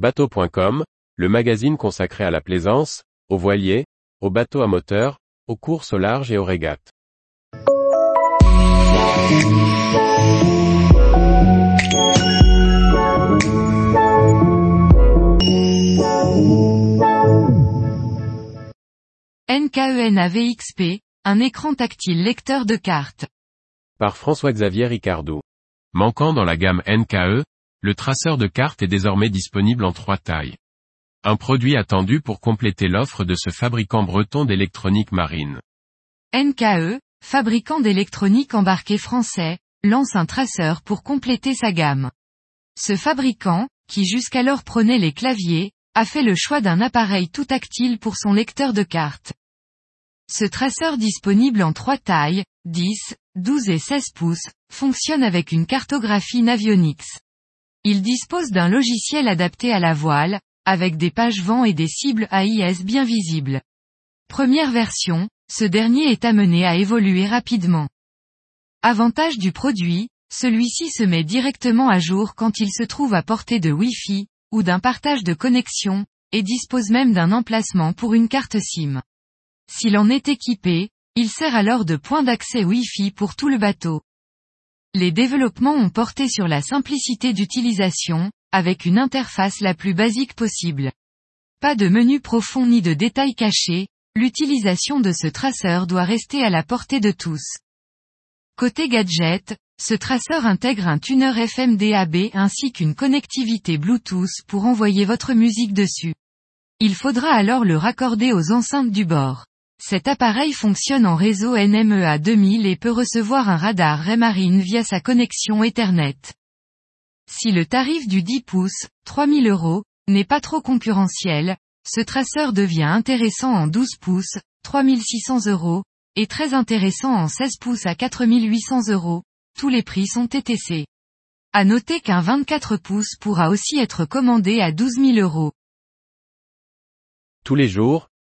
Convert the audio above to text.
Bateau.com, le magazine consacré à la plaisance, aux voiliers, aux bateaux à moteur, aux courses au large et aux régates. NKEN AVXP, un écran tactile lecteur de cartes. Par François-Xavier Ricardou. Manquant dans la gamme NKE, le traceur de cartes est désormais disponible en trois tailles. Un produit attendu pour compléter l'offre de ce fabricant breton d'électronique marine. NKE, fabricant d'électronique embarquée français, lance un traceur pour compléter sa gamme. Ce fabricant, qui jusqu'alors prenait les claviers, a fait le choix d'un appareil tout tactile pour son lecteur de cartes. Ce traceur disponible en trois tailles, 10, 12 et 16 pouces, fonctionne avec une cartographie Navionics. Il dispose d'un logiciel adapté à la voile, avec des pages vent et des cibles AIS bien visibles. Première version, ce dernier est amené à évoluer rapidement. Avantage du produit, celui-ci se met directement à jour quand il se trouve à portée de Wi-Fi, ou d'un partage de connexion, et dispose même d'un emplacement pour une carte SIM. S'il en est équipé, il sert alors de point d'accès Wi-Fi pour tout le bateau. Les développements ont porté sur la simplicité d'utilisation, avec une interface la plus basique possible. Pas de menu profond ni de détails cachés, l'utilisation de ce traceur doit rester à la portée de tous. Côté gadget, ce traceur intègre un tuner FM DAB ainsi qu'une connectivité Bluetooth pour envoyer votre musique dessus. Il faudra alors le raccorder aux enceintes du bord. Cet appareil fonctionne en réseau NMEA 2000 et peut recevoir un radar Raymarine via sa connexion Ethernet. Si le tarif du 10 pouces, 3000 euros, n'est pas trop concurrentiel, ce traceur devient intéressant en 12 pouces, 3600 euros, et très intéressant en 16 pouces à 4800 euros, tous les prix sont TTC. À noter qu'un 24 pouces pourra aussi être commandé à 12 000 euros. Tous les jours,